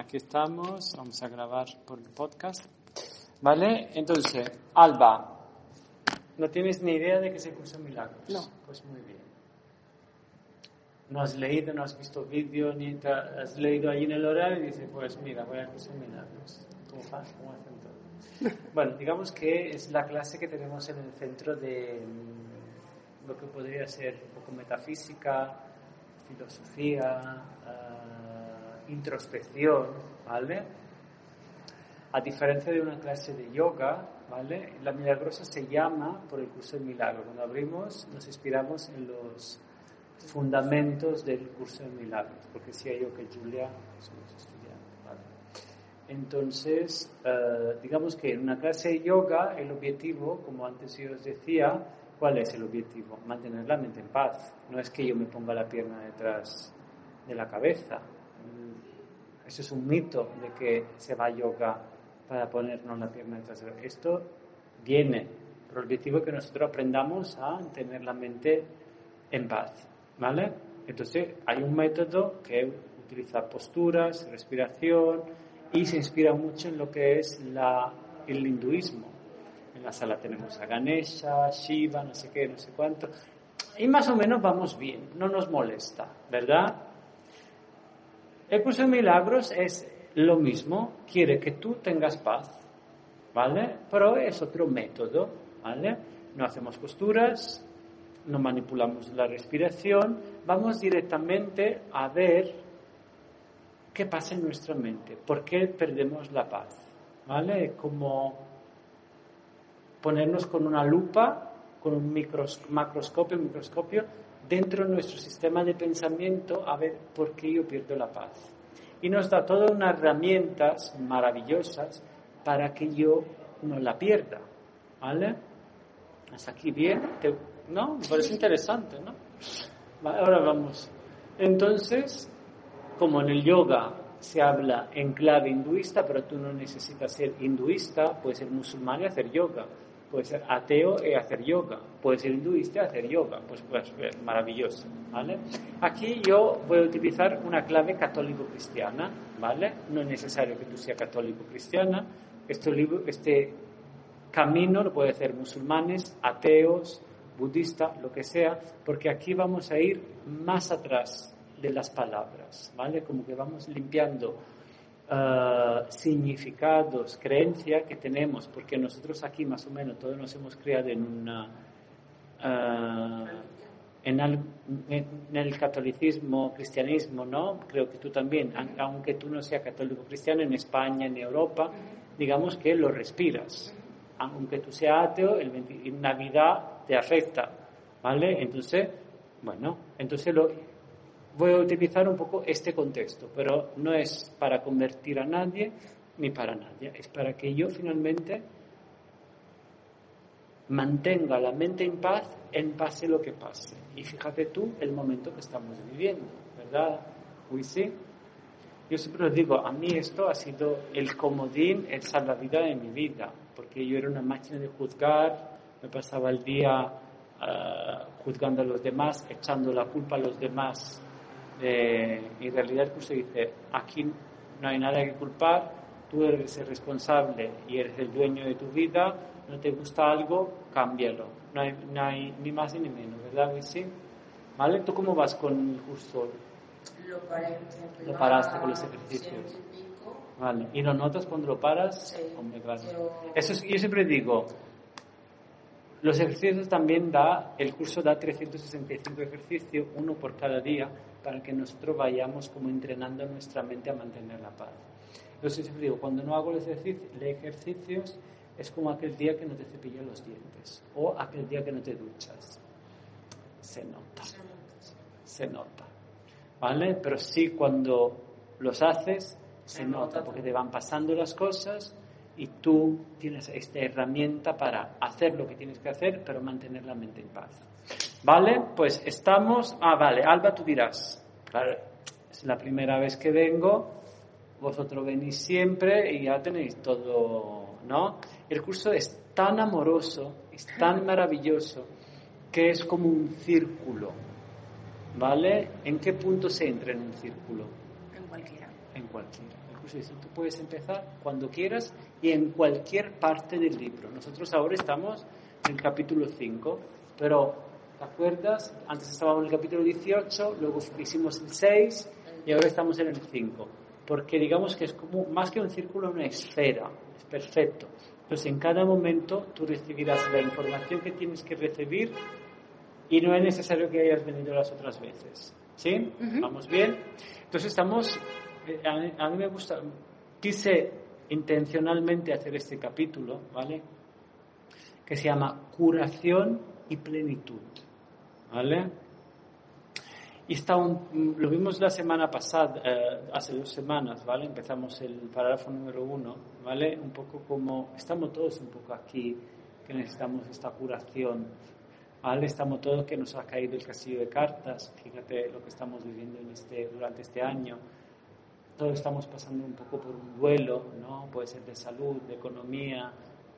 aquí estamos, vamos a grabar por el podcast. ¿Vale? Entonces, Alba, ¿no tienes ni idea de que se cursa milagros? No. Pues muy bien. No has leído, no has visto vídeo, ni te has leído ahí en el horario y dices, pues mira, voy a cursar milagros. ¿Cómo, fa- cómo hacen todo? Bueno, digamos que es la clase que tenemos en el centro de mm, lo que podría ser un poco metafísica, filosofía, ah, introspección, ¿vale? A diferencia de una clase de yoga, ¿vale? La milagrosa se llama por el curso del milagro. Cuando abrimos nos inspiramos en los fundamentos del curso de milagros, porque decía yo que Julia somos estudiantes, ¿vale? Entonces, eh, digamos que en una clase de yoga el objetivo, como antes yo os decía, ¿cuál es el objetivo? Mantener la mente en paz. No es que yo me ponga la pierna detrás de la cabeza. Eso es un mito de que se va a yoga para ponernos la pierna detrás Esto viene por el objetivo que nosotros aprendamos a tener la mente en paz. ¿Vale? Entonces, hay un método que utiliza posturas, respiración y se inspira mucho en lo que es la, el hinduismo. En la sala tenemos a Ganesha, Shiva, no sé qué, no sé cuánto. Y más o menos vamos bien, no nos molesta, ¿verdad? El curso de milagros es lo mismo, quiere que tú tengas paz, ¿vale? Pero es otro método, ¿vale? No hacemos posturas, no manipulamos la respiración, vamos directamente a ver qué pasa en nuestra mente, por qué perdemos la paz, ¿vale? Como ponernos con una lupa, con un micros- macroscopio, microscopio, dentro de nuestro sistema de pensamiento a ver por qué yo pierdo la paz. Y nos da todas unas herramientas maravillosas para que yo no la pierda, ¿vale? Hasta aquí bien, Te- ¿no? Me parece interesante, ¿no? Ahora vamos. Entonces, como en el yoga se habla en clave hinduista, pero tú no necesitas ser hinduista, puedes ser musulmán y hacer yoga, puedes ser ateo y hacer yoga, puedes ser hinduista y hacer yoga, pues, pues eh, maravilloso, ¿vale? Aquí yo voy a utilizar una clave católico-cristiana, ¿vale? No es necesario que tú seas católico-cristiana, este este camino lo puede hacer musulmanes, ateos, budistas, lo que sea, porque aquí vamos a ir más atrás de las palabras, ¿vale? Como que vamos limpiando ah, significados, creencias que tenemos, porque nosotros aquí más o menos todos nos hemos criado en una... ah, en, al- en el catolicismo, cristianismo, ¿no? Creo que tú también, aun- aunque tú no seas católico cristiano, en España, en Europa, digamos que lo respiras. Aunque tú seas ateo, el 20 en Navidad te afecta, ¿vale? Entonces, bueno, entonces lo, voy a utilizar un poco este contexto, pero no es para convertir a nadie ni para nadie, es para que yo finalmente mantenga la mente en paz en pase lo que pase. Y fíjate tú el momento que estamos viviendo, ¿verdad? Uy, sí. Yo siempre os digo, a mí esto ha sido el comodín, el salvavidas de mi vida, porque yo era una máquina de juzgar, me pasaba el día ah, juzgando a los demás, echando la culpa a los demás. Eh, y en realidad el curso dice, aquí no hay nada que culpar, tú eres el responsable y eres el dueño de tu vida, no te gusta algo, cámbialo. No hay, no hay ni más ni menos, ¿verdad? Sí. ¿Vale? ¿Tú cómo vas con el curso? Lo paré, Lo paraste con los ejercicios. y. Vale. ¿Y lo notas cuando lo paras? Sí. Hombre, claro. Pero- Eso es- yo siempre digo, los ejercicios también da, el curso da 365 ejercicios, uno por cada día, para que nosotros vayamos como entrenando nuestra mente a mantener la paz. Entonces siempre digo, cuando no hago los ejercici- los ejercicios, es como aquel día que no te cepillas los dientes o aquel día que no te duchas. Se nota se nota. ¿Vale? Pero sí cuando los haces, se nota. porque te van pasando las cosas y tú tienes esta herramienta para hacer lo que tienes que hacer, pero mantener la mente en paz. ¿Vale? Pues estamos... Ah, vale, Alba, tú dirás. Claro, es la primera vez que vengo, vosotros venís siempre y ya tenéis todo, ¿no? El curso es tan amoroso, es tan maravilloso, que es como un círculo, ¿vale? ¿En qué punto se entra en un círculo? En cualquiera. En cualquiera. El curso dice, tú puedes empezar cuando quieras y en cualquier parte del libro. Nosotros ahora estamos en el capítulo 5, pero ¿te acuerdas? Antes estábamos en el capítulo 18, luego hicimos el 6 y ahora estamos en el 5. Porque digamos que es como más que un círculo, una esfera, es perfecto. Entonces en cada momento tú recibirás la información que tienes que recibir y no es necesario que hayas venido las otras veces. ¿Sí? ¿Vamos bien? Entonces estamos, eh, a mí, me gusta, quise intencionalmente hacer este capítulo, ¿vale? Que se llama curación y plenitud, ¿vale? Y está un, lo vimos la semana pasada, eh, hace dos semanas, ¿vale? Empezamos el parágrafo número uno, ¿vale? Un poco como, estamos todos un poco aquí, que necesitamos esta curación, ¿vale? Estamos todos que nos ha caído el castillo de cartas, fíjate lo que estamos viviendo en este, durante este año, todos estamos pasando un poco por un duelo, ¿no? Puede ser de salud, de economía,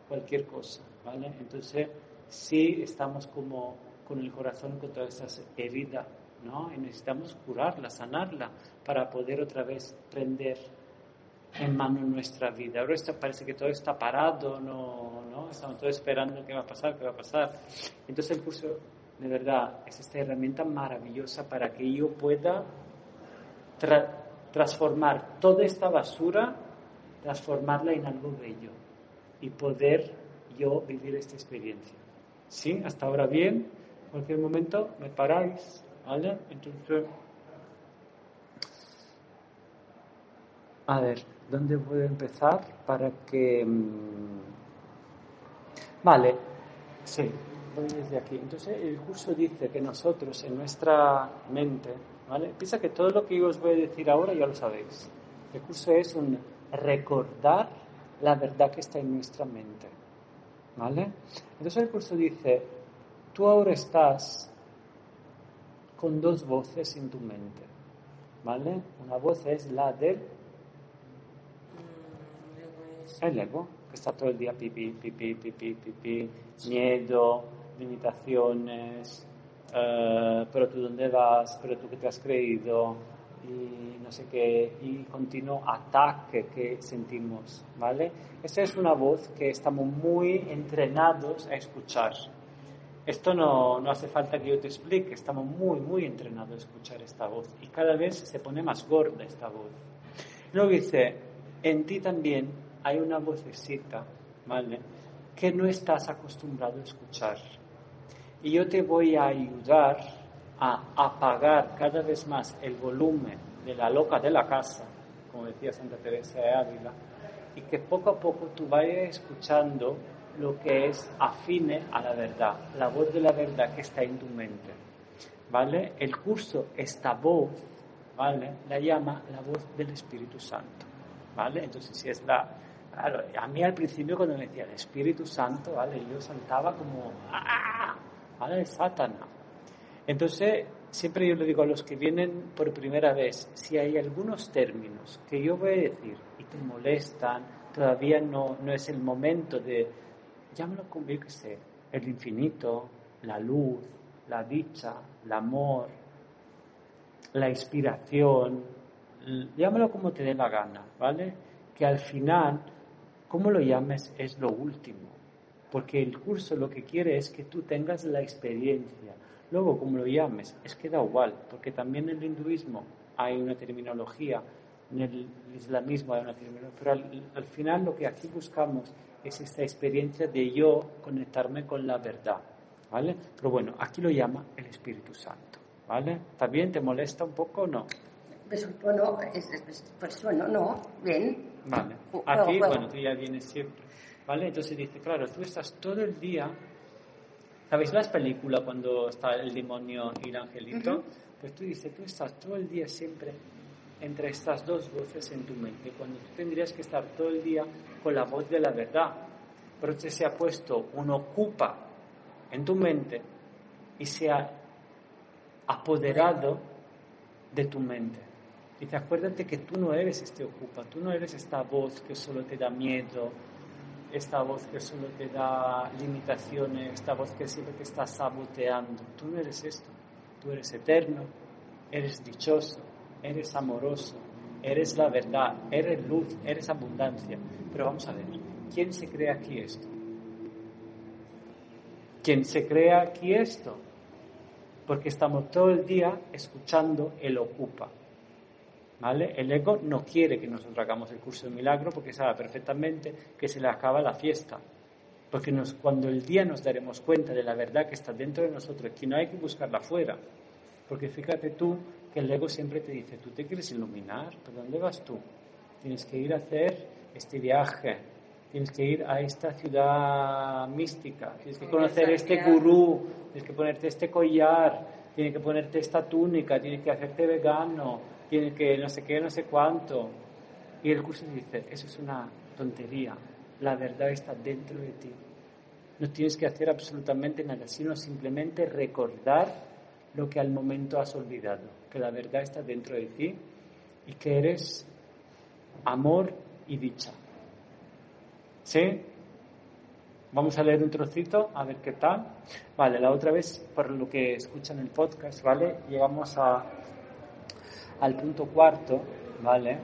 cualquier cosa, ¿vale? Entonces, sí estamos como con el corazón con todas esas heridas, ¿no? Y necesitamos curarla, sanarla, para poder otra vez prender en mano nuestra vida. Ahora parece que todo está parado, no, no, estamos todos esperando qué va a pasar, qué va a pasar. Entonces el curso, de verdad, es esta herramienta maravillosa para que yo pueda transformar toda esta basura, transformarla en algo bello y poder yo vivir esta experiencia. ¿Sí? Hasta ahora bien, en cualquier momento me paráis, ¿vale? Entonces, a ver, ¿dónde puedo empezar para que... Mm, vale, sí, voy desde aquí. Entonces el curso dice que nosotros en nuestra mente, ¿vale? Piensa que todo lo que yo os voy a decir ahora ya lo sabéis. El curso es un recordar la verdad que está en nuestra mente, ¿vale? Entonces el curso dice, tú ahora estás con dos voces en tu mente, ¿vale? Una voz es la del el ego, que está todo el día pipi, pipi, pipi, pipi, miedo, limitaciones, eh, pero tú dónde vas, pero tú qué te has creído, y no sé qué, y continuo ataque que sentimos, ¿vale? Esa es una voz que estamos muy entrenados a escuchar. Esto no, no hace falta que yo te explique, estamos muy, muy entrenados a escuchar esta voz y cada vez se pone más gorda esta voz. Luego dice, en ti también hay una vocecita, ¿vale? Que no estás acostumbrado a escuchar. Y yo te voy a ayudar a apagar cada vez más el volumen de la loca de la casa, como decía Santa Teresa de Ávila, y que poco a poco tú vayas escuchando lo que es afine a la verdad, la voz de la verdad que está en tu mente. ¿Vale? El curso, esta voz, ¿vale? La llama la voz del Espíritu Santo. ¿Vale? Entonces, si es la, Claro, a mí al principio cuando me decía el Espíritu Santo, ¿vale? Yo saltaba como, ¡ah! ¿Vale? Satana. Entonces, siempre yo le digo a los que vienen por primera vez, si hay algunos términos que yo voy a decir y te molestan, todavía no, no es el momento de, llámalo como yo que sé, el infinito, la luz, la dicha, el amor, la inspiración, llámalo como te dé la gana, ¿vale? Que al final cómo lo llames es lo último, porque el curso lo que quiere es que tú tengas la experiencia. Luego, como lo llames, es que da igual, porque también en el hinduismo hay una terminología, en el islamismo hay una pero al, final lo que aquí buscamos es esta experiencia de yo conectarme con la verdad, ¿vale? Pero bueno, aquí lo llama el Espíritu Santo, ¿vale? ¿Está bien? ¿Te molesta un poco o no? Pues bueno, es, pues bueno, no, bien. Vale. Aquí, bueno, tú ya vienes siempre. ¿Vale? Entonces dice, claro, tú estás todo el día. ¿Sabéis las películas cuando está el demonio y el angelito? Pues tú dices, tú estás todo el día siempre entre estas dos voces en tu mente, cuando tú tendrías que estar todo el día con la voz de la verdad. Pero usted se ha puesto un ocupa en tu mente y se ha apoderado de tu mente. Dice, acuérdate que tú no eres este ocupa, tú no eres esta voz que solo te da miedo, esta voz que solo te da limitaciones, esta voz que siempre te está saboteando. Tú no eres esto, tú eres eterno, eres dichoso, eres amoroso, eres la verdad, eres luz, eres abundancia. Pero vamos a ver, ¿quién se cree aquí esto? ¿Quién se cree aquí esto? Porque estamos todo el día escuchando el ocupa. ¿Vale? El ego no quiere que nosotros hagamos el curso de milagro porque sabe perfectamente que se le acaba la fiesta. Porque cuando el día nos daremos cuenta de la verdad que está dentro de nosotros, que no hay que buscarla afuera. Porque fíjate tú que el ego siempre te dice, tú te quieres iluminar, ¿pero dónde vas tú? Tienes que ir a hacer este viaje, tienes que ir a esta ciudad mística, tienes que conocer este gurú, tienes que ponerte este collar, tienes que ponerte esta túnica, tienes que hacerte vegano, tienes que no sé qué, no sé cuánto. Y el curso dice, eso es una tontería, la verdad está dentro de ti. No tienes que hacer absolutamente nada, sino simplemente recordar lo que al momento has olvidado, que la verdad está dentro de ti y que eres amor y dicha. ¿Sí? Vamos a leer un trocito, a ver qué tal. Vale, la otra vez, por lo que escuchan el podcast, ¿vale? Llegamos a, al punto cuarto, ¿vale?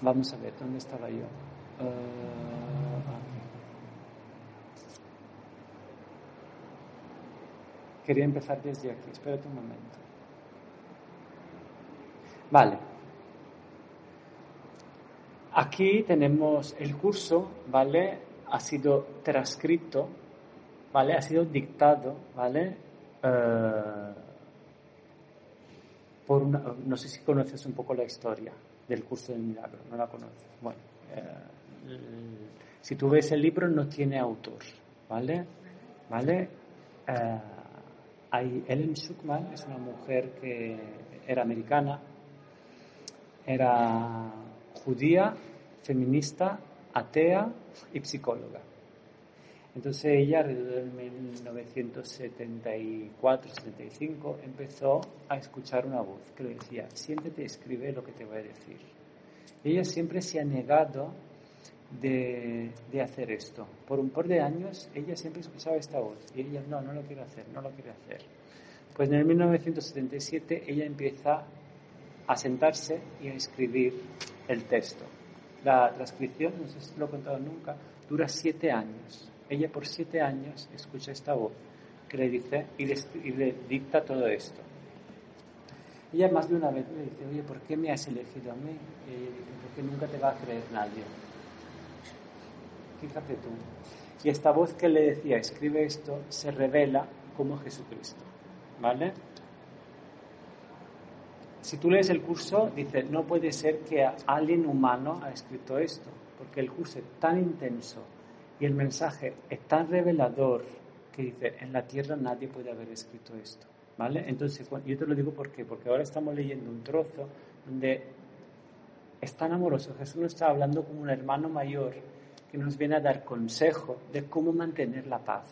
Vamos a ver, ¿dónde estaba yo? Uh... Quería empezar desde aquí, espérate un momento. Vale. Aquí tenemos el curso, ¿vale? Ha sido transcrito, ¿vale? Ha sido dictado, ¿vale? Eh, por una, no sé si conoces un poco la historia del curso del milagro, no la conoces. Bueno, eh, si tú ves el libro no tiene autor, ¿vale? ¿Vale? Eh, hay Ellen Schuckman es una mujer que era americana, era judía, feminista, atea y psicóloga. Entonces ella, alrededor de 1974-75, empezó a escuchar una voz que le decía, siéntete, escribe lo que te voy a decir. ella siempre se ha negado de, hacer esto. Por un par de años ella siempre escuchaba esta voz y ella no, no lo quiere hacer, no lo quiere hacer. Pues en el 1977 ella empieza a sentarse y a escribir el texto. La transcripción, no sé si lo he contado nunca, dura siete años. Ella por siete años escucha esta voz que le dice y le, y le dicta todo esto. Ella más de una vez le dice, oye, ¿por qué me has elegido a mí? Y ella dice, porque nunca te va a creer nadie fíjate tú. Y esta voz que le decía, escribe esto, se revela como Jesucristo. ¿Vale? Si tú lees el curso, dice, no puede ser que alguien humano ha escrito esto, porque el curso es tan intenso y el mensaje es tan revelador que dice, en la tierra nadie puede haber escrito esto. ¿Vale? Entonces, yo te lo digo ¿por qué? porque ahora estamos leyendo un trozo donde es tan amoroso. Jesús nos está hablando como un hermano mayor que nos viene a dar consejo de cómo mantener la paz.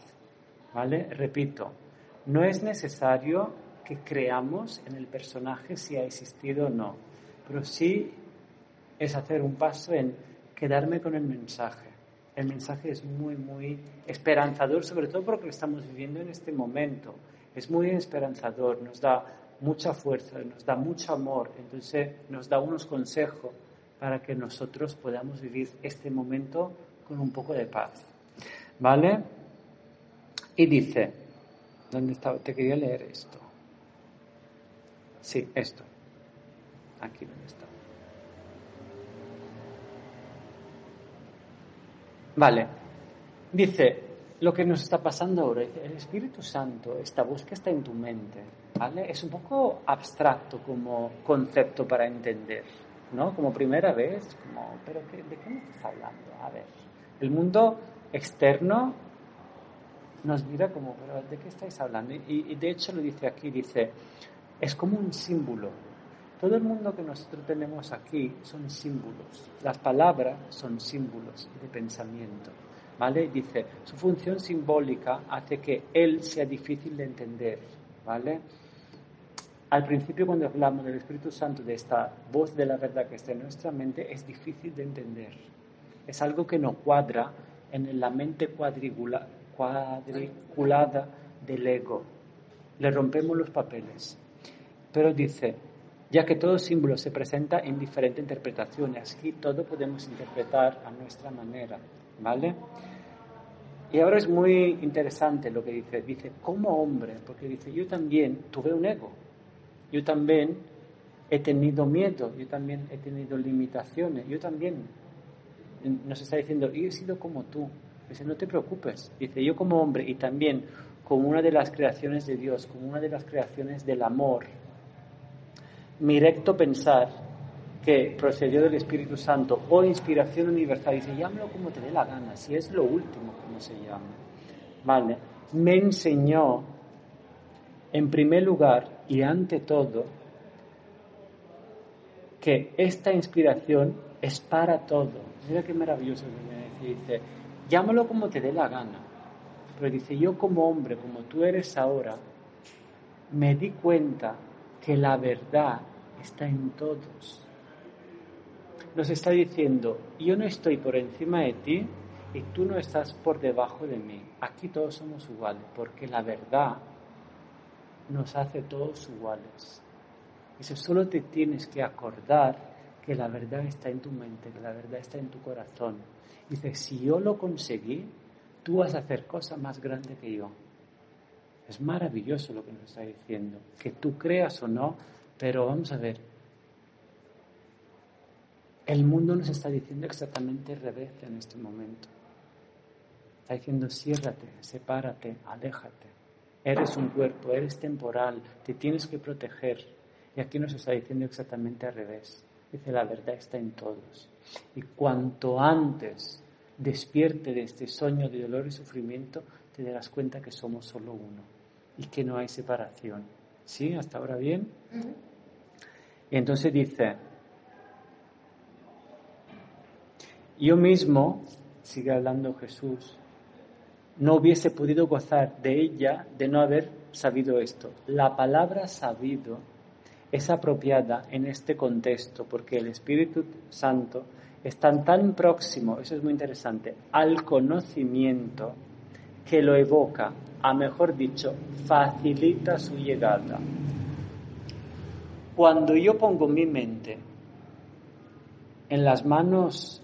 ¿Vale? Repito, no es necesario que creamos en el personaje si ha existido o no, pero sí es hacer un paso en quedarme con el mensaje. El mensaje es muy, muy esperanzador, sobre todo porque lo estamos viviendo en este momento. Es muy esperanzador, nos da mucha fuerza, nos da mucho amor, entonces nos da unos consejos para que nosotros podamos vivir este momento con un poco de paz. ¿Vale? Y dice, ¿dónde estaba? Te quería leer esto. Sí, esto. Aquí donde está. Vale. Dice, lo que nos está pasando ahora, el Espíritu Santo, esta que está en tu mente, ¿vale? Es un poco abstracto como concepto para entender, ¿no? Como primera vez, como, ¿pero de qué me estás hablando? A ver, el mundo externo nos mira como, ¿pero ¿de qué estáis hablando? Y, de hecho lo dice aquí, dice, es como un símbolo. Todo el mundo que nosotros tenemos aquí son símbolos. Las palabras son símbolos de pensamiento. ¿Vale? Dice, su función simbólica hace que él sea difícil de entender. ¿Vale? Al principio cuando hablamos del Espíritu Santo, de esta voz de la verdad que está en nuestra mente, es difícil de entender es algo que no cuadra en la mente cuadriculada del ego. Le rompemos los papeles. Pero dice, ya que todo símbolo se presenta en diferentes interpretaciones. Aquí todo podemos interpretar a nuestra manera, ¿vale? Y ahora es muy interesante lo que dice. Dice, como hombre, porque dice, yo también tuve un ego. Yo también he tenido miedo, yo también he tenido limitaciones, yo también. Nos está diciendo, yo he sido como tú. Dice, no te preocupes. Dice, yo como hombre y también como una de las creaciones de Dios, como una de las creaciones del amor, mi recto pensar que procedió del Espíritu Santo o inspiración universal, dice, llámalo como te dé la gana, si es lo último como se llama, ¿vale? Me enseñó, en primer lugar y ante todo, que esta inspiración es para todo. Mira qué maravilloso que me dice, llámalo como te dé la gana, pero dice, yo como hombre, como tú eres ahora, me di cuenta que la verdad está en todos. Nos está diciendo, yo no estoy por encima de ti y tú no estás por debajo de mí. Aquí todos somos iguales, porque la verdad nos hace todos iguales. Dice, solo te tienes que acordar que la verdad está en tu mente, que la verdad está en tu corazón. Dice, si yo lo conseguí, tú vas a hacer cosas más grandes que yo. Es maravilloso lo que nos está diciendo. Que tú creas o no, pero vamos a ver, el mundo nos está diciendo exactamente al revés en este momento. Está diciendo, ciérrate, sepárate, aléjate. Eres un cuerpo, eres temporal, te tienes que proteger. Y aquí nos está diciendo exactamente al revés. Dice, la verdad está en todos. Y cuanto antes despierte de este sueño de dolor y sufrimiento, te darás cuenta que somos solo uno y que no hay separación. ¿Sí? ¿Hasta ahora bien? Y entonces dice, yo mismo, sigue hablando Jesús, no hubiese podido gozar de ella de no haber sabido esto. La palabra sabido es apropiada en este contexto porque el Espíritu Santo está tan próximo, eso es muy interesante, al conocimiento que lo evoca, a mejor dicho, facilita su llegada. Cuando yo pongo mi mente en las manos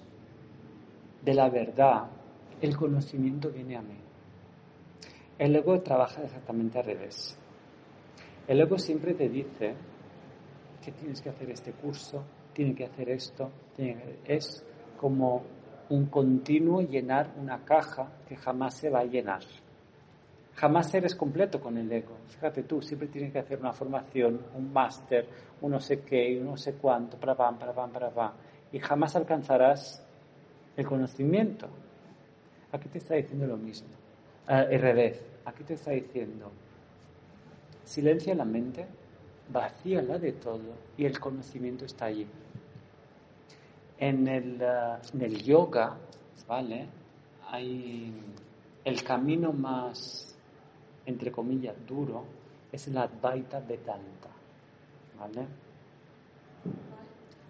de la verdad, el conocimiento viene a mí. El ego trabaja exactamente al revés. El ego siempre te dice que tienes que hacer este curso, tienes que hacer esto. Es como un continuo llenar una caja que jamás se va a llenar. Jamás eres completo con el ego. Fíjate tú, siempre tienes que hacer una formación, un máster, un no sé qué, un no sé cuánto, para pam, para pam, para pam. Y jamás alcanzarás el conocimiento. Aquí te está diciendo lo mismo. Uh, el revés. Aquí te está diciendo, silencia la mente, vacíala de todo y el conocimiento está allí. En el, uh, en el yoga, ¿vale? Hay el camino más entre comillas, duro, es el Advaita Vedanta. ¿Vale?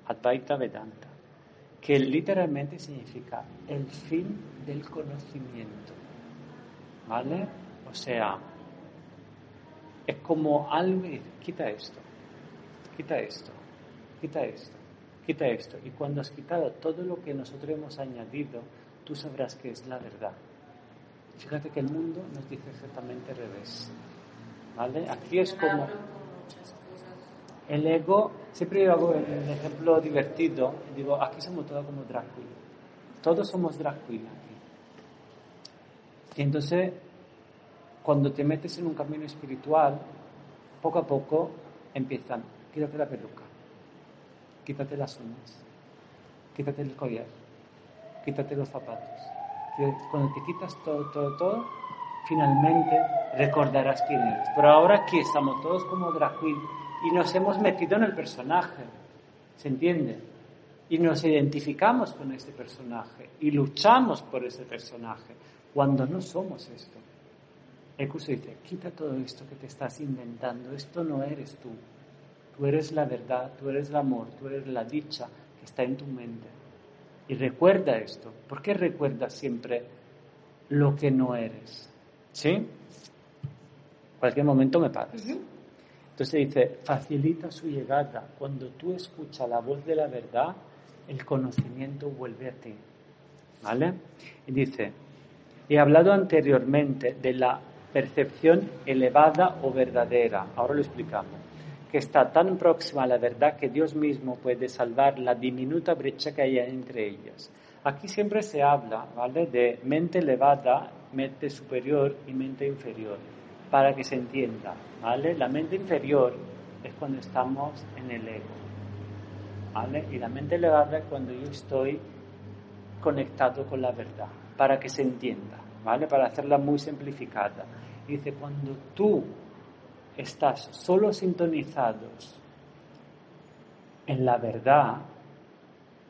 Advaita Vedanta, que literalmente significa el fin del conocimiento. ¿Vale? O sea, es como algo quita esto, quita esto, quita esto, quita esto. Y cuando has quitado todo lo que nosotros hemos añadido, tú sabrás que es la verdad. Fíjate que el mundo nos dice exactamente al revés. ¿Vale? Aquí es como el ego, siempre yo hago el ejemplo divertido, digo, aquí somos todos como drag Todos somos drag aquí. Y entonces, cuando te metes en un camino espiritual, poco a poco empiezan, quítate la peluca, quítate las uñas, quítate el collar, quítate los zapatos, cuando te quitas todo, todo, todo, finalmente recordarás quién eres. Pero ahora aquí estamos todos como drag y nos hemos metido en el personaje, ¿se entiende? Y nos identificamos con este personaje y luchamos por ese personaje cuando no somos esto. El curso dice, quita todo esto que te estás inventando, esto no eres tú. Tú eres la verdad, tú eres el amor, tú eres la dicha que está en tu mente. Y recuerda esto. ¿Por qué recuerdas siempre lo que no eres? ¿Sí? Cualquier momento me paras. Entonces dice, facilita su llegada. Cuando tú escuchas la voz de la verdad, el conocimiento vuelve a ti. ¿Vale? Y dice, he hablado anteriormente de la percepción elevada o verdadera. Ahora lo explicamos. Que está tan próxima a la verdad que Dios mismo puede salvar la diminuta brecha que hay entre ellas. Aquí siempre se habla, ¿vale? De mente elevada, mente superior y mente inferior, para que se entienda, ¿vale? La mente inferior es cuando estamos en el ego, ¿vale? Y la mente elevada es cuando yo estoy conectado con la verdad, para que se entienda, ¿vale? Para hacerla muy simplificada. Dice, cuando tú estás solo sintonizados en la verdad,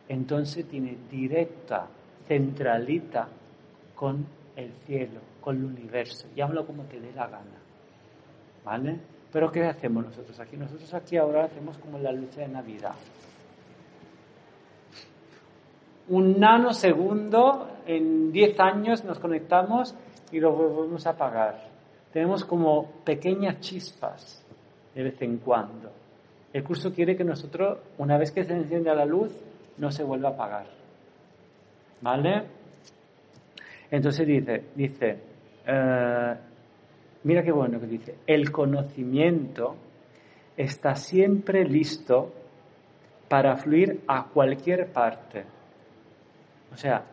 entonces tiene directa, centralita con el cielo, con el universo. Llámalo como te dé la gana. ¿Vale? Pero ¿qué hacemos nosotros aquí? Nosotros aquí ahora hacemos como la luz de Navidad. Un nanosegundo, en 10 años nos conectamos y lo volvemos a apagar. Tenemos como pequeñas chispas de vez en cuando. El curso quiere que nosotros, una vez que se enciende la luz, no se vuelva a apagar. ¿Vale? Entonces dice, dice, eh, mira qué bueno que dice, el conocimiento está siempre listo para fluir a cualquier parte. O sea,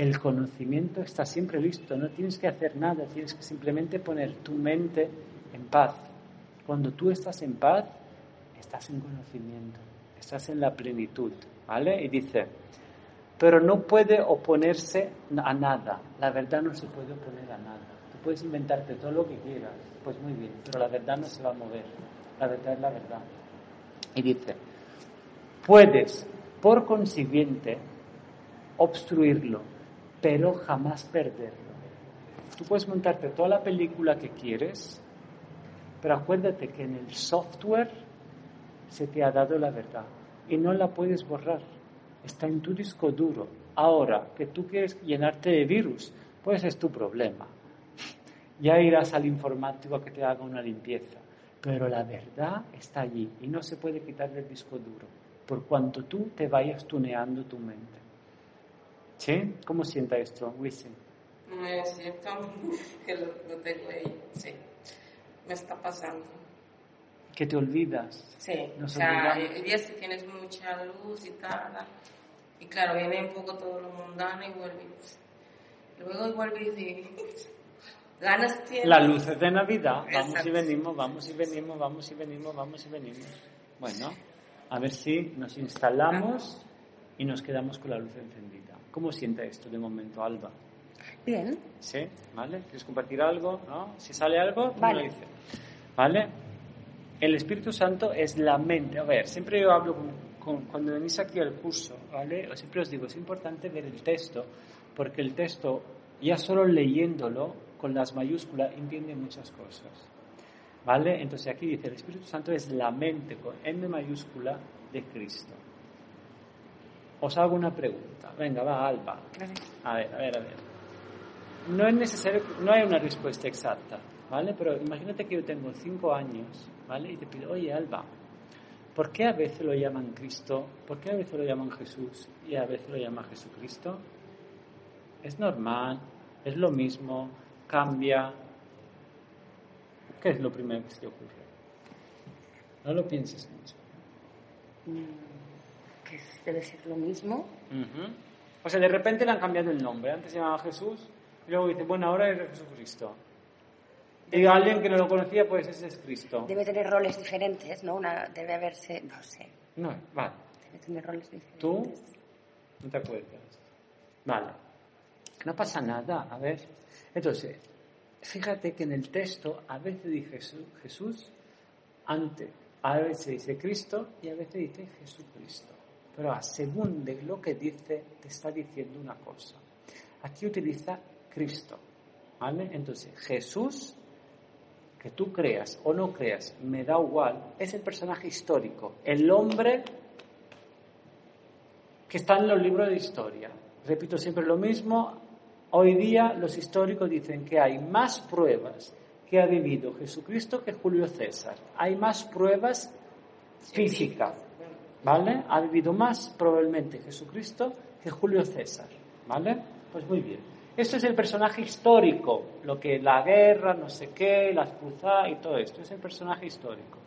el conocimiento está siempre listo, no tienes que hacer nada, tienes que simplemente poner tu mente en paz. Cuando tú estás en paz, estás en conocimiento, estás en la plenitud. ¿Vale? Y dice, pero no puede oponerse a nada. La verdad no se puede oponer a nada. Tú puedes inventarte todo lo que quieras, pues muy bien, pero la verdad no se va a mover. La verdad es la verdad. Y dice, puedes, por consiguiente, obstruirlo, pero jamás perderlo. Tú puedes montarte toda la película que quieres, pero acuérdate que en el software se te ha dado la verdad y no la puedes borrar. Está en tu disco duro. Ahora que tú quieres llenarte de virus, pues es tu problema. Ya irás al informático a que te haga una limpieza. Pero la verdad está allí y no se puede quitar del disco duro, por cuanto tú te vayas tuneando tu mente. ¿Sí? ¿Cómo sienta esto, Wisin? Me siento que lo, lo tengo ahí, sí. Me está pasando que te olvidas. Sí, o sea, el día si tienes mucha luz y tal, y claro, viene un poco todo lo mundano y vuelve, y luego vuelve y ganas tienes. La luz es de Navidad, vamos y venimos, vamos y venimos, vamos y venimos, vamos y venimos. Bueno, a ver si nos instalamos y nos quedamos con la luz encendida. ¿Cómo siente esto de momento, Alba? Bien. ¿Sí? ¿Vale? ¿Quieres compartir algo? ¿No? Si sale algo, tú vale. me dices. ¿Vale? El Espíritu Santo es la mente. A ver, siempre yo hablo con, cuando venís aquí al curso, ¿vale? Siempre os digo, es importante ver el texto, porque el texto, ya solo leyéndolo con las mayúsculas, entiende muchas cosas. ¿Vale? Entonces aquí dice, el Espíritu Santo es la mente con M mayúscula de Cristo. Os hago una pregunta. Venga, va, Alba. A ver, a ver, a ver. No es necesario, no hay una respuesta exacta, ¿vale? Pero imagínate que yo tengo cinco años ¿vale? Y te pido, oye Alba, ¿por qué a veces lo llaman Cristo? ¿Por qué a veces lo llaman Jesús y a veces lo llaman Jesucristo? Es normal, es lo mismo, cambia. ¿Qué es lo primero que se te ocurre? No lo pienses mucho. Que debe ser lo mismo. O sea, de repente le han cambiado el nombre. Antes se llamaba Jesús y luego dice, bueno, ahora es Jesucristo. Y alguien que no lo conocía, pues ese es Cristo. Debe tener roles diferentes, ¿no? Una, debe haberse, no sé. No, vale. Debe tener roles diferentes. ¿Tú? No te acuerdas. Vale. No pasa nada, a ver. Entonces, fíjate que en el texto a veces dice Jesús, Jesús antes, a veces dice Cristo y a veces dice Jesucristo. Pero según de lo que dice, te está diciendo una cosa. Aquí utiliza Cristo. ¿Vale? Entonces, Jesús que tú creas o no creas, me da igual, es el personaje histórico, el hombre que está en los libros de historia. Repito siempre lo mismo, hoy día los históricos dicen que hay más pruebas que ha vivido Jesucristo que Julio César. Hay más pruebas físicas, ¿vale? Ha vivido más probablemente Jesucristo que Julio César, ¿vale? Pues muy bien. Esto es el personaje histórico, lo que la guerra, no sé qué, las cruzadas y todo esto, es el personaje histórico.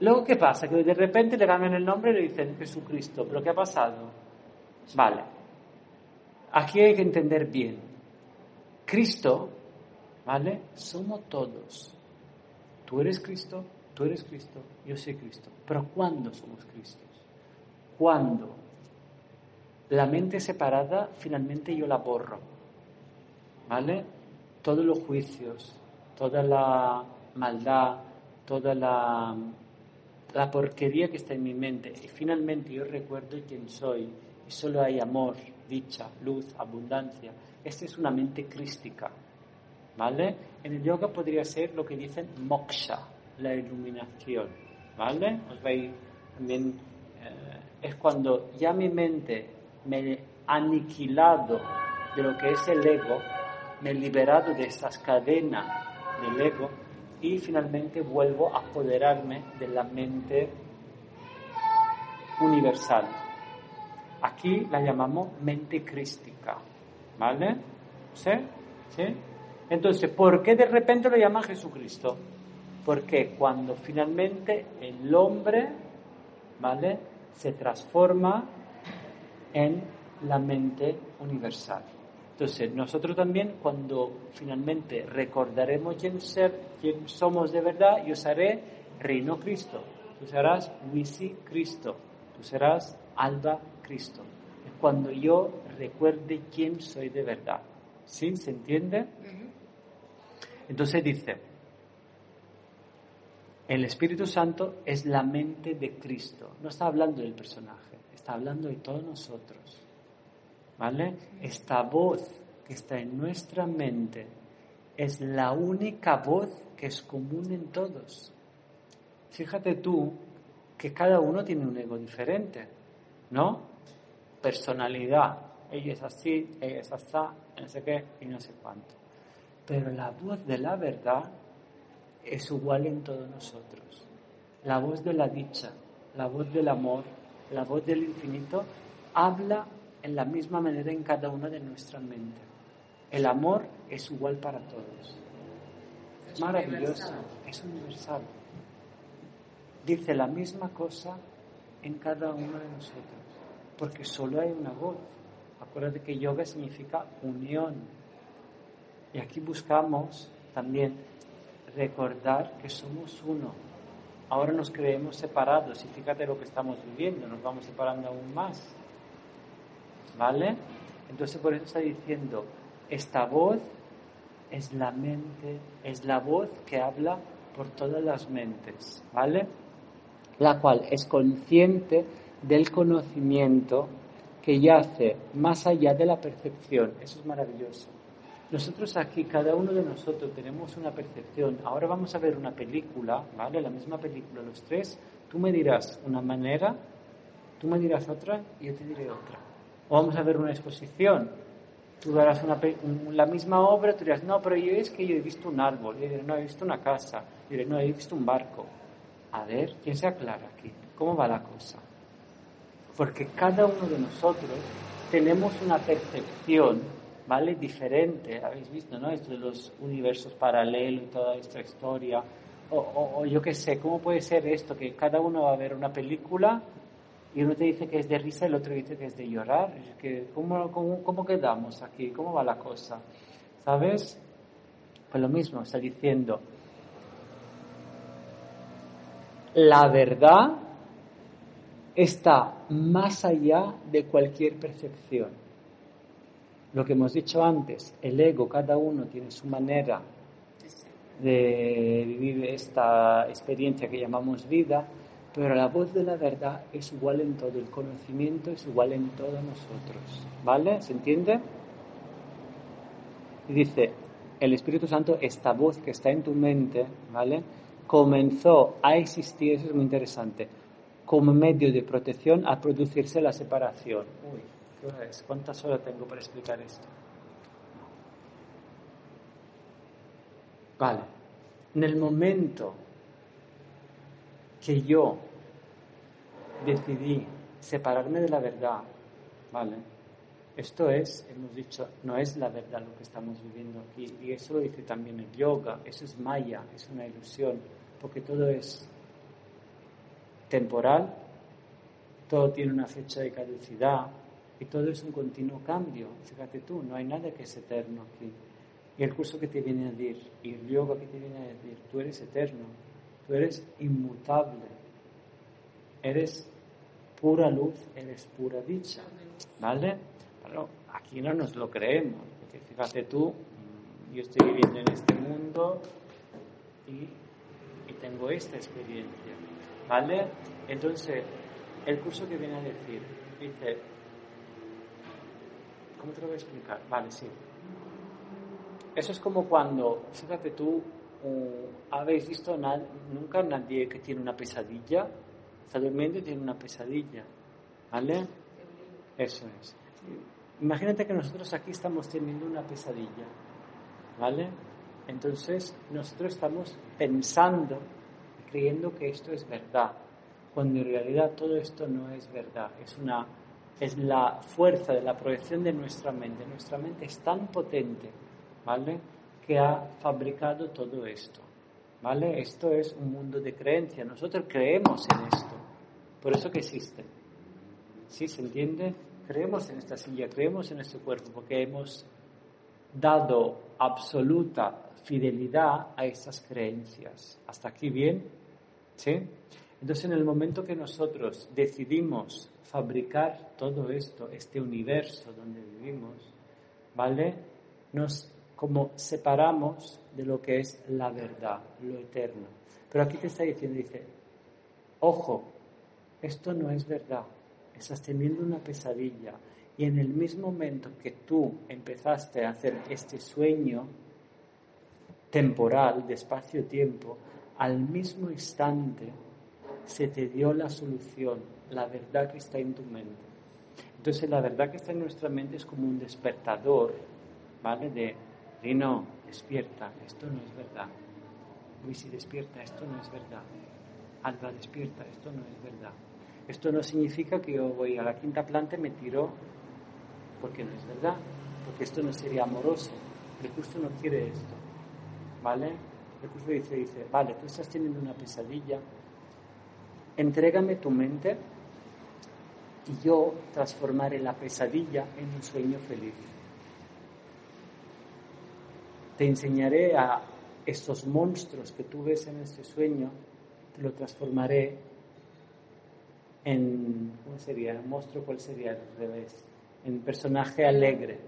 Luego, ¿qué pasa? Que de repente le cambian el nombre y le dicen Jesucristo. ¿Pero qué ha pasado? Vale. Aquí hay que entender bien. Cristo, ¿vale? Somos todos. Tú eres Cristo, tú eres Cristo, yo soy Cristo. Pero ¿cuándo somos Cristos? ¿Cuándo? La mente separada, finalmente yo la borro. ¿Vale? Todos los juicios, toda la maldad, toda la la porquería que está en mi mente y finalmente yo recuerdo quién soy y solo hay amor, dicha, luz, abundancia. Esta es una mente crística, ¿vale? En el yoga podría ser lo que dicen moksha, la iluminación, ¿vale? Os veis también, eh, es cuando ya mi mente me he aniquilado de lo que es el ego, me he liberado de estas cadenas del ego y finalmente vuelvo a apoderarme de la mente universal. Aquí la llamamos mente crística, ¿vale? ¿Sí? ¿Sí? Entonces, ¿por qué de repente lo llaman Jesucristo? Porque cuando finalmente el hombre, ¿vale? Se transforma en la mente universal. Entonces, nosotros también cuando finalmente recordaremos quién, ser, quién somos de verdad, yo seré Reino Cristo, tú serás Misi Cristo, tú serás Alba Cristo. Es cuando yo recuerde quién soy de verdad. ¿Sí? ¿Se entiende? Entonces dice, el Espíritu Santo es la mente de Cristo. No está hablando del personaje, está hablando de todos nosotros. ¿Vale? Esta voz que está en nuestra mente es la única voz que es común en todos. Fíjate tú que cada uno tiene un ego diferente, ¿no? Personalidad. Ella es así, ella es así, no sé qué y no sé cuánto. Pero la voz de la verdad es igual en todos nosotros. La voz de la dicha, la voz del amor, la voz del infinito habla en la misma manera en cada una de nuestras mentes. El amor es igual para todos. Es maravilloso, es universal. Dice la misma cosa en cada uno de nosotros, porque solo hay una voz. Acuérdate que yoga significa unión. Y aquí buscamos también recordar que somos uno. Ahora nos creemos separados y fíjate lo que estamos viviendo, nos vamos separando aún más. ¿Vale? Entonces por eso está diciendo, esta voz es la mente, es la voz que habla por todas las mentes, ¿vale? La cual es consciente del conocimiento que yace más allá de la percepción. Eso es maravilloso. Nosotros aquí, cada uno de nosotros tenemos una percepción. Ahora vamos a ver una película, ¿vale? La misma película, los tres. Tú me dirás una manera, tú me dirás otra y yo te diré otra. O vamos a ver una exposición. Tú darás una, la misma obra, tú dirás, no, pero yo es que yo he visto un árbol, yo diré, no, he visto una casa, yo diré, no, he visto un barco. A ver, ¿quién se aclara aquí? ¿Cómo va la cosa? Porque cada uno de nosotros tenemos una percepción, ¿vale? Diferente, habéis visto, ¿no? Esto de los universos paralelos y toda esta historia. O, o yo qué sé, ¿cómo puede ser esto? Que cada uno va a ver una película y uno te dice que es de risa y el otro dice que es de llorar. que, ¿cómo, cómo, quedamos aquí? ¿Cómo va la cosa? ¿Sabes? Pues lo mismo, está diciendo, la verdad está más allá de cualquier percepción. Lo que hemos dicho antes, el ego, cada uno tiene su manera de vivir esta experiencia que llamamos vida, pero la voz de la verdad es igual en todo, el conocimiento es igual en todos nosotros. ¿Vale? ¿Se entiende? Y dice, el Espíritu Santo, esta voz que está en tu mente, ¿vale? Comenzó a existir, eso es muy interesante, como medio de protección a producirse la separación. Uy, ¿Cuántas horas tengo para explicar esto? Vale. En el momento que yo decidí separarme de la verdad, ¿vale? Esto es, hemos dicho, no es la verdad lo que estamos viviendo aquí. Y eso lo dice también el yoga, eso es maya, es una ilusión, porque todo es temporal, todo tiene una fecha de caducidad y todo es un continuo cambio. Fíjate tú, no hay nada que es eterno aquí. Y el curso que te viene a decir, y el yoga que te viene a decir, tú eres eterno, tú eres inmutable, eres pura luz, eres pura dicha, ¿vale? Pero aquí no nos lo creemos, porque fíjate tú, mm, yo estoy viviendo en este mundo y, tengo esta experiencia, ¿vale? Entonces, el curso que viene a decir, dice, ¿cómo te lo voy a explicar? Vale, sí. Eso es como cuando, fíjate tú, habéis visto nunca nadie que tiene una pesadilla, está durmiendo y tiene una pesadilla, ¿vale? Eso es. Imagínate que nosotros aquí estamos teniendo una pesadilla, ¿vale? Entonces nosotros estamos pensando, creyendo que esto es verdad, cuando en realidad todo esto no es verdad, es una es la fuerza de la proyección de nuestra mente. Nuestra mente es tan potente, ¿vale? Que ha fabricado todo esto, ¿vale? Esto es un mundo de creencia. Nosotros creemos en esto, por eso que existe. ¿Sí? ¿Se entiende? creemos en esta silla, creemos en este cuerpo, porque hemos dado absoluta fidelidad a estas creencias. ¿Hasta aquí bien? ¿Sí? Entonces, en el momento que nosotros decidimos fabricar todo esto, este universo donde vivimos, ¿vale? Nos como separamos de lo que es la verdad, lo eterno. Pero aquí te está diciendo, dice, ojo, esto no es verdad estás teniendo una pesadilla y en el mismo momento que tú empezaste a hacer este sueño temporal, de espacio-tiempo, al mismo instante se te dio la solución, la verdad que está en tu mente. Entonces la verdad que está en nuestra mente es como un despertador, ¿vale? De, Rino, despierta, esto no es verdad. Luisi, despierta, esto no es verdad. Alba, despierta, esto no es verdad. Esto no significa que yo voy a la quinta planta y me tiro, porque no es verdad, porque esto no sería amoroso. El curso no quiere esto, ¿vale? El curso dice, dice, vale, tú estás teniendo una pesadilla, entrégame tu mente y yo transformaré la pesadilla en un sueño feliz. Te enseñaré a estos monstruos que tú ves en este sueño, te lo transformaré en, ¿cómo sería? monstruo, ¿cuál sería al revés? En personaje alegre,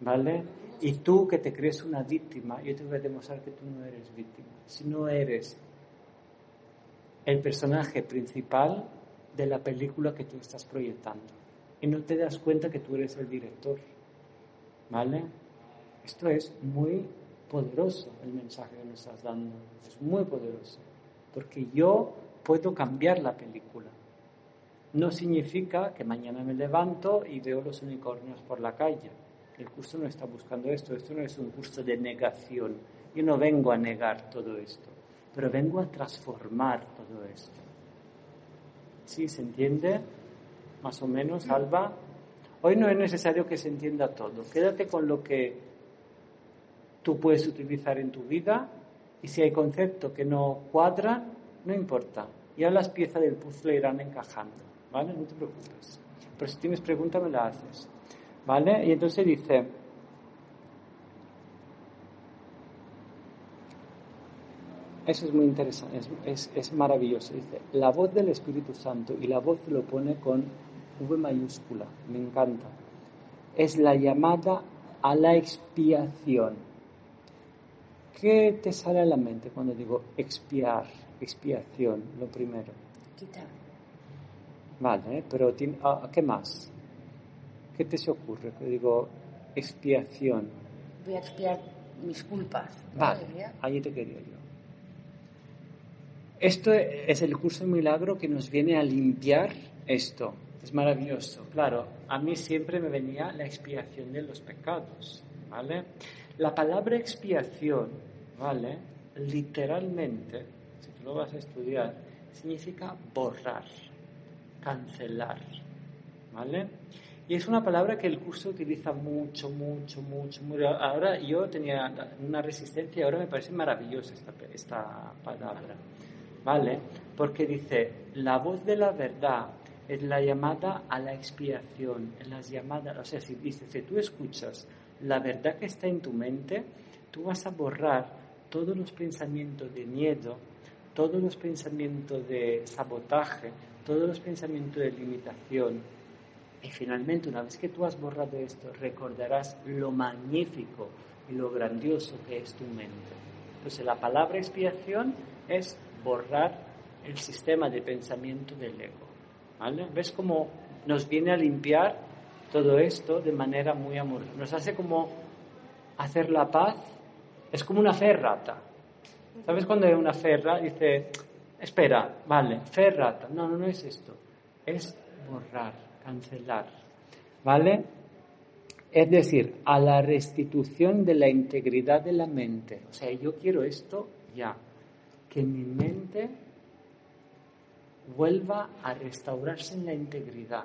¿vale? Y tú que te crees una víctima, yo te voy a demostrar que tú no eres víctima. Si no eres el personaje principal de la película que tú estás proyectando. Y no te das cuenta que tú eres el director. ¿Vale? Esto es muy poderoso el mensaje que nos estás dando. Es muy poderoso. Porque yo puedo cambiar la película no significa que mañana me levanto y veo los unicornios por la calle. El curso no está buscando esto, esto no es un curso de negación. Yo no vengo a negar todo esto, pero vengo a transformar todo esto. ¿Sí se entiende? Más o menos, Alba. Hoy no es necesario que se entienda todo. Quédate con lo que tú puedes utilizar en tu vida y si hay conceptos que no cuadran, no importa. Ya las piezas del puzzle irán encajando. ¿vale? No te preocupes. Pero si tienes pregunta me la haces, ¿vale? Y entonces dice, eso es muy interesante, es, es, es maravilloso. Dice, la voz del Espíritu Santo, y la voz lo pone con V mayúscula, me encanta. Es la llamada a la expiación. ¿Qué te sale a la mente cuando digo expiar, expiación, lo primero? Quitar. Vale, pero ah, ¿qué más? ¿Qué te se ocurre? Que digo, expiación. Voy a expiar mis culpas. Vale, ahí te quería yo. Esto es el curso de milagro que nos viene a limpiar esto. Es maravilloso. Claro, a mí siempre me venía la expiación de los pecados. ¿Vale? La palabra expiación, ¿vale? Literalmente, si tú lo vas a estudiar, significa borrar, cancelar, ¿vale? Y es una palabra que el curso utiliza mucho, mucho, mucho. mucho. Ahora yo tenía una resistencia y ahora me parece maravillosa esta, esta palabra, ¿vale? Porque dice, la voz de la verdad es la llamada a la expiación, es las llamadas, o sea, si dice, si tú escuchas la verdad que está en tu mente, tú vas a borrar todos los pensamientos de miedo, todos los pensamientos de sabotaje, todos los pensamientos de limitación. Y finalmente, una vez que tú has borrado esto, recordarás lo magnífico y lo grandioso que es tu mente. Entonces, la palabra expiación es borrar el sistema de pensamiento del ego. ¿Ves cómo nos viene a limpiar todo esto de manera muy amorosa? Nos hace como hacer la paz. Es como una ferrata. ¿Sabes cuando hay una ferra? Dice, espera, vale, ferrata. No, no, no es esto. Es borrar, cancelar. ¿Vale? Es decir, a la restitución de la integridad de la mente. O sea, yo quiero esto ya. Que mi mente vuelva a restaurarse en la integridad.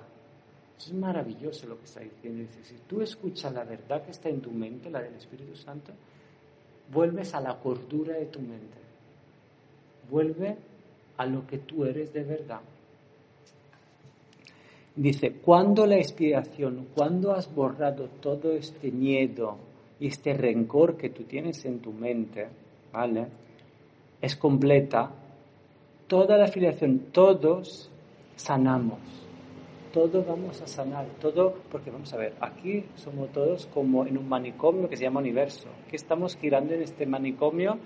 es maravilloso lo que está diciendo. Dice, si tú escuchas la verdad que está en tu mente, la del Espíritu Santo, vuelves a la cordura de tu mente. Vuelve a lo que tú eres de verdad. Dice, cuando la expiación, cuando has borrado todo este miedo y este rencor que tú tienes en tu mente, ¿vale? Es completa, toda la afiliación, todos sanamos, todos vamos a sanar, todo, porque vamos a ver, aquí somos todos como en un manicomio que se llama universo, que estamos girando en este manicomio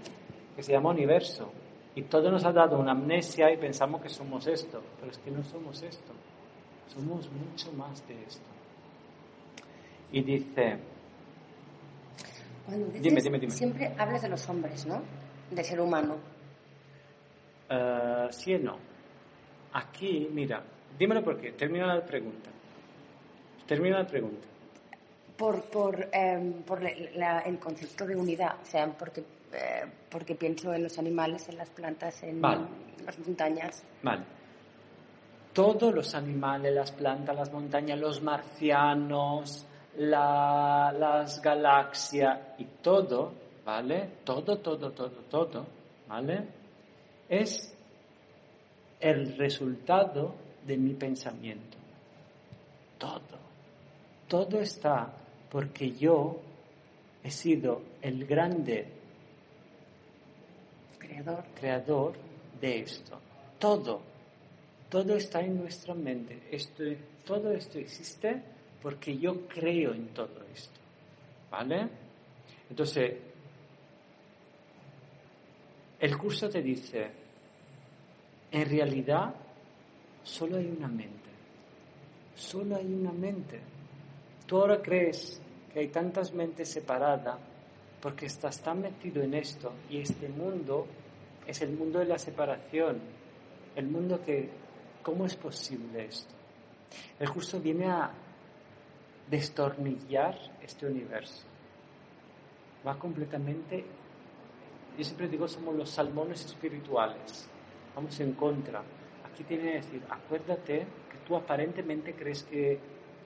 que se llama universo, y todo nos ha dado una amnesia y pensamos que somos esto, pero es que no somos esto, somos mucho más de esto. Y dice, dime, dime, dime. Siempre hablas de los hombres, ¿no? De ser humano. Uh, sí o no. Aquí, mira, dímelo por qué. Termina la pregunta. Termina la pregunta. Por, por, em, por el concepto de unidad, o sea, porque, eh, porque pienso en los animales, en las plantas, en las montañas. Vale. Todos los animales, las plantas, las montañas, los marcianos, la, las galaxias y todo, ¿vale? Todo, todo, todo, todo, ¿vale? es el resultado de mi pensamiento. Todo. Todo está porque yo he sido el grande creador, creador de esto. Todo. Todo está en nuestra mente. Esto, todo esto existe porque yo creo en todo esto. ¿Vale? Entonces, el curso te dice, en realidad solo hay una mente, solo hay una mente. Tú ahora crees que hay tantas mentes separadas porque estás tan metido en esto y este mundo es el mundo de la separación, el mundo que, ¿cómo es posible esto? El curso viene a destornillar este universo. Va completamente yo siempre digo, somos los salmones espirituales. Vamos en contra. Aquí tiene que decir, acuérdate que tú aparentemente crees que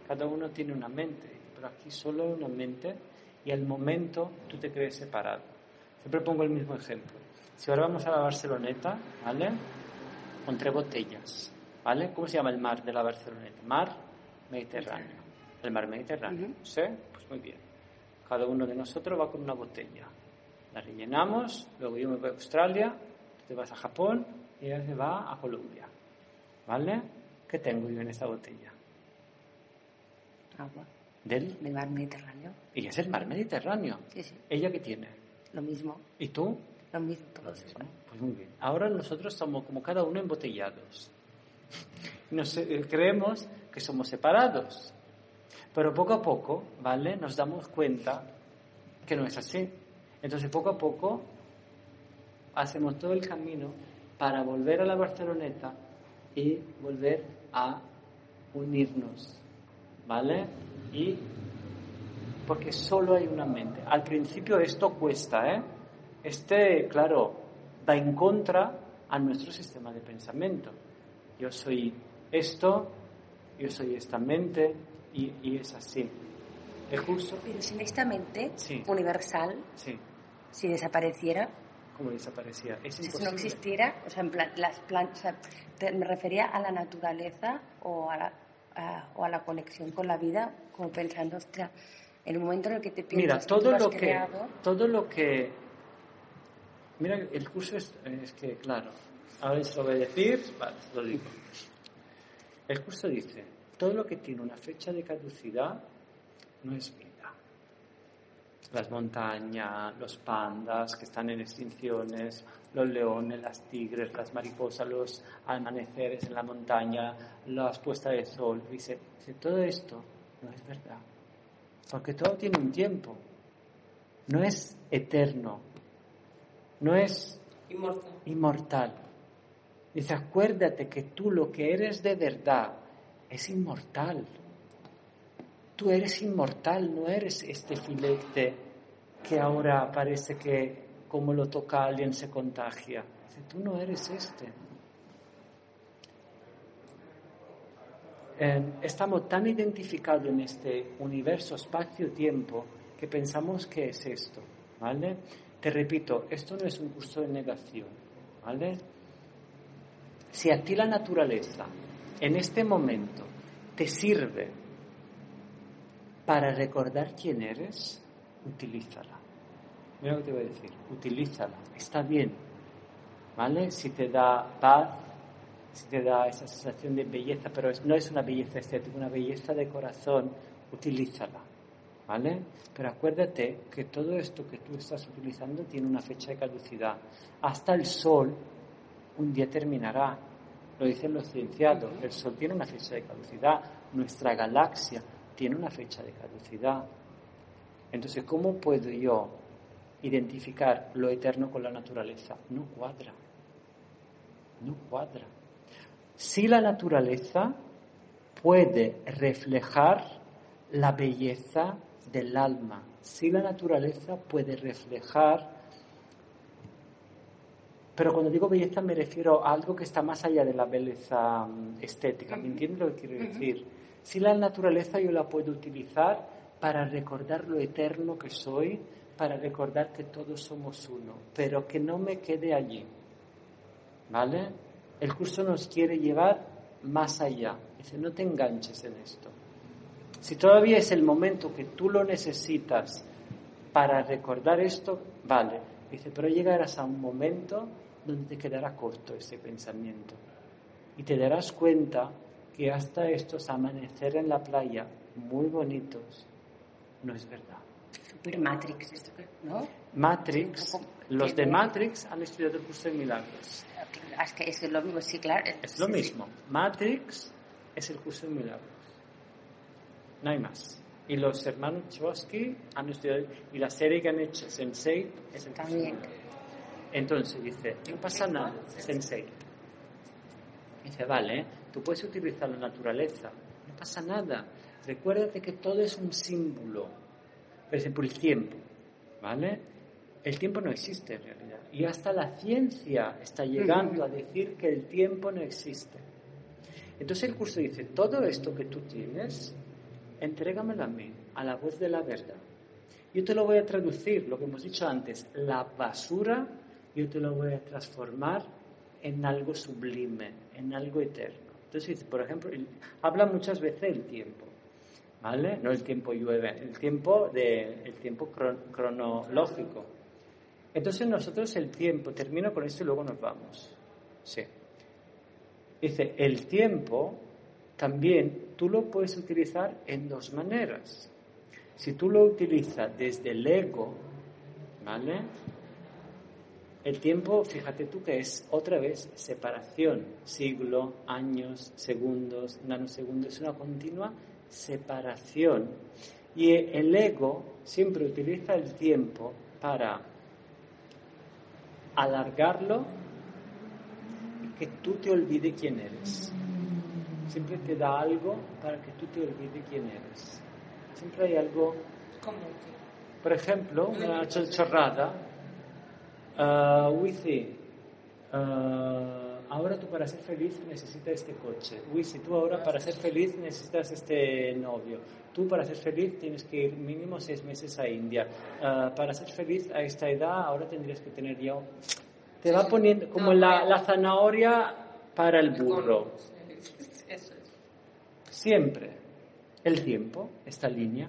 cada uno tiene una mente, pero aquí solo una mente y al momento tú te crees separado. Siempre pongo el mismo ejemplo. Si ahora vamos a la Barceloneta, ¿vale? Con tres botellas, ¿vale? ¿Cómo se llama el mar de la Barceloneta? Mar Mediterráneo. El mar Mediterráneo, ¿sí? Pues muy bien. Cada uno de nosotros va con una botella la rellenamos, luego yo me voy a Australia, tú te vas a Japón y ella se va a Colombia. ¿Vale? ¿Qué tengo yo en esa botella? Agua. ¿Del? Del mar Mediterráneo. Y es el mar Mediterráneo. Sí, sí. ¿Ella qué tiene? Lo mismo. ¿Y tú? Lo mismo, todos igual. Pues muy bien. Ahora nosotros somos como cada uno embotellados. Nos eh, creemos que somos separados. Pero poco a poco, ¿vale? Nos damos cuenta que no es así. Entonces, poco a poco, hacemos todo el camino para volver a la Barceloneta y volver a unirnos, ¿vale? Y porque solo hay una mente. Al principio esto cuesta, ¿eh? Este, claro, va en contra a nuestro sistema de pensamiento. Yo soy esto, yo soy esta mente y, es así. Es justo. Pero si esta mente universal, sí. Si desapareciera, ¿Cómo desaparecía? Es si no existiera, o sea, en plan, las plantas, me refería a la naturaleza o a la, o a la conexión con la vida, como pensando, ostras, en el momento en el que te piensas Mira, todo lo que, todo lo que, mira, el curso es, que, claro, ahora se lo voy a decir, vale, lo digo. El curso dice, todo lo que tiene una fecha de caducidad no es vida las montañas, los pandas que están en extinciones, los leones, las tigres, las mariposas, los amaneceres en la montaña, las puestas de sol. Dice, todo esto no es verdad, porque todo tiene un tiempo, no es eterno, no es inmortal. inmortal. Dice, acuérdate que tú lo que eres de verdad es inmortal. Tú eres inmortal, no eres este filete que ahora parece que como lo toca alguien se contagia. tú no eres este. estamos tan identificados en este universo espacio-tiempo que pensamos que es esto, ¿vale? Te repito, esto no es un curso de negación, ¿vale? Si a ti la naturaleza en este momento te sirve para recordar quién eres, utilízala. Mira lo que te voy a decir, utilízala, está bien, ¿vale? Si te da paz, si te da esa sensación de belleza, pero no es una belleza estética, una belleza de corazón, utilízala, ¿vale? Pero acuérdate que todo esto que tú estás utilizando tiene una fecha de caducidad. Hasta el sol un día terminará, lo dicen los cienciados, el sol tiene una fecha de caducidad, nuestra galaxia tiene una fecha de caducidad. Entonces, ¿cómo puedo yo identificar lo eterno con la naturaleza? No cuadra. No cuadra. Si la naturaleza puede reflejar la belleza del alma, si la naturaleza puede reflejar, pero cuando digo belleza me refiero a algo que está más allá de la belleza mm, estética, ¿me entiendes lo que quiero decir? Si la naturaleza yo la puedo utilizar para recordar lo eterno que soy, para recordar que todos somos uno, pero que no me quede allí. ¿Vale? El curso nos quiere llevar más allá. Dice, no te enganches en esto. Si todavía es el momento que tú lo necesitas para recordar esto, vale. Dice, pero llegarás a un momento donde te quedará corto ese pensamiento. Y te darás cuenta que hasta estos amanecer en la playa muy bonitos no es verdad. Super Matrix, esto ¿no? Matrix, los de Matrix han estudiado el curso de milagros. Es que es lo mismo, sí, claro. Es lo mismo. Matrix es el curso de milagros. No hay más. Y los hermanos Chbosky han estudiado, y la serie que han hecho, Sensei, es el curso También. Entonces dice, no pasa nada, Sensei. Dice, vale, Tú puedes utilizar la naturaleza, no pasa nada. Recuérdate que todo es un símbolo. Por ejemplo, el tiempo, ¿vale? El tiempo no existe en realidad. Y hasta la ciencia está llegando a decir que el tiempo no existe. Entonces el curso dice, todo esto que tú tienes, entrégamelo a mí, a la voz de la verdad. Yo te lo voy a traducir, lo que hemos dicho antes, la basura, yo te lo voy a transformar en algo sublime, en algo eterno. Entonces, por ejemplo, habla muchas veces del tiempo, ¿vale? No el tiempo llueve, el tiempo, de, el tiempo cronológico. Entonces nosotros el tiempo, termino con esto y luego nos vamos. Sí. Dice, el tiempo también tú lo puedes utilizar en dos maneras. Si tú lo utilizas desde el ego, ¿vale? El tiempo, fíjate tú que es otra vez separación, siglo, años, segundos, nanosegundos, es una continua separación. Y el ego siempre utiliza el tiempo para alargarlo y que tú te olvides quién eres. Siempre te da algo para que tú te olvides quién eres. Siempre hay algo. Por ejemplo, una chorrada Uh, uh, ahora tú para ser feliz necesitas este coche. Wizi, tú ahora para ser feliz necesitas este novio. Tú para ser feliz tienes que ir mínimo seis meses a India. Uh, para ser feliz a esta edad ahora tendrías que tener ya... Te va poniendo como la, la zanahoria para el burro. Siempre el tiempo, esta línea,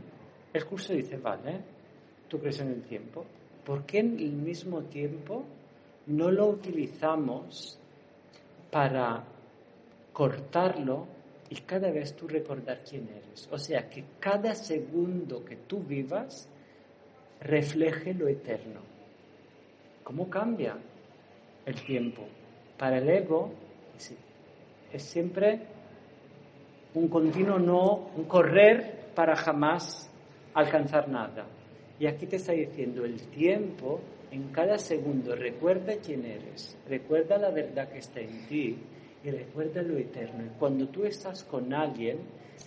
el curso dice, vale, tú crees en el tiempo, ¿por qué en el mismo tiempo no lo utilizamos para cortarlo y cada vez tú recordar quién eres? O sea, que cada segundo que tú vivas refleje lo eterno. ¿Cómo cambia el tiempo? Para el ego es siempre un continuo no, un correr para jamás alcanzar nada. Y aquí te está diciendo el tiempo, en cada segundo, recuerda quién eres, recuerda la verdad que está en ti y recuerda lo eterno. Y cuando tú estás con alguien,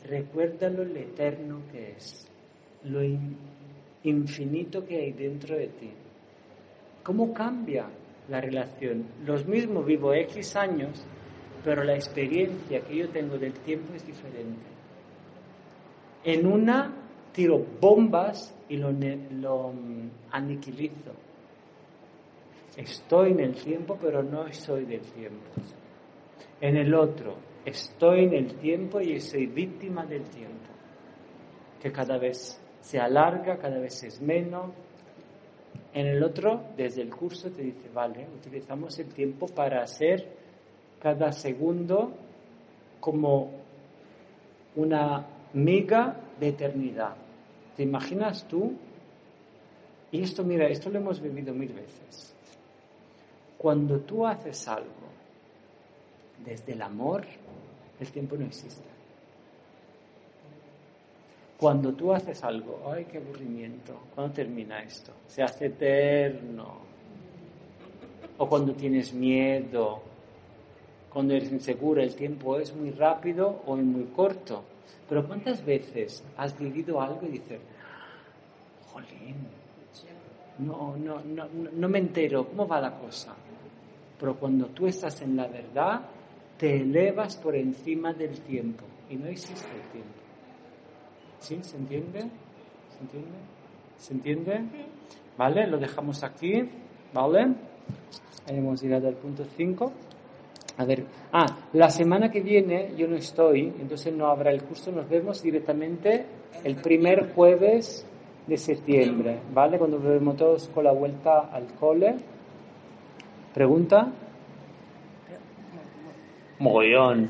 recuerda lo eterno que es, lo infinito que hay dentro de ti. ¿Cómo cambia la relación? Los mismos vivo X años pero la experiencia que yo tengo del tiempo es diferente. En una tiro bombas y lo, lo mm, aniquilizo. Estoy en el tiempo, pero no soy del tiempo. En el otro, estoy en el tiempo y soy víctima del tiempo, que cada vez se alarga, cada vez es menos. En el otro, desde el curso te dice, vale, utilizamos el tiempo para hacer cada segundo como una miga de eternidad. ¿Te imaginas tú? Y esto, mira, esto lo hemos vivido mil veces. Cuando tú haces algo desde el amor, el tiempo no existe. Cuando tú haces algo, ay, qué aburrimiento, ¿cuándo termina esto? Se hace eterno. O cuando tienes miedo, cuando eres insegura, el tiempo es muy rápido o muy corto. Pero ¿cuántas veces has vivido algo y dices, jolín, no, no, no, no me entero, ¿cómo va la cosa? Pero cuando tú estás en la verdad, te elevas por encima del tiempo y no existe el tiempo. ¿Sí? ¿Se entiende? ¿Se entiende? ¿Se entiende? ¿Vale? Lo dejamos aquí. ¿Vale? Hemos llegado al punto 5. A ver, ah, la semana que viene yo no estoy, entonces no habrá el curso, nos vemos directamente el primer jueves de septiembre, ¿vale? Cuando volvemos todos con la vuelta al cole. ¿Pregunta? Mogollón.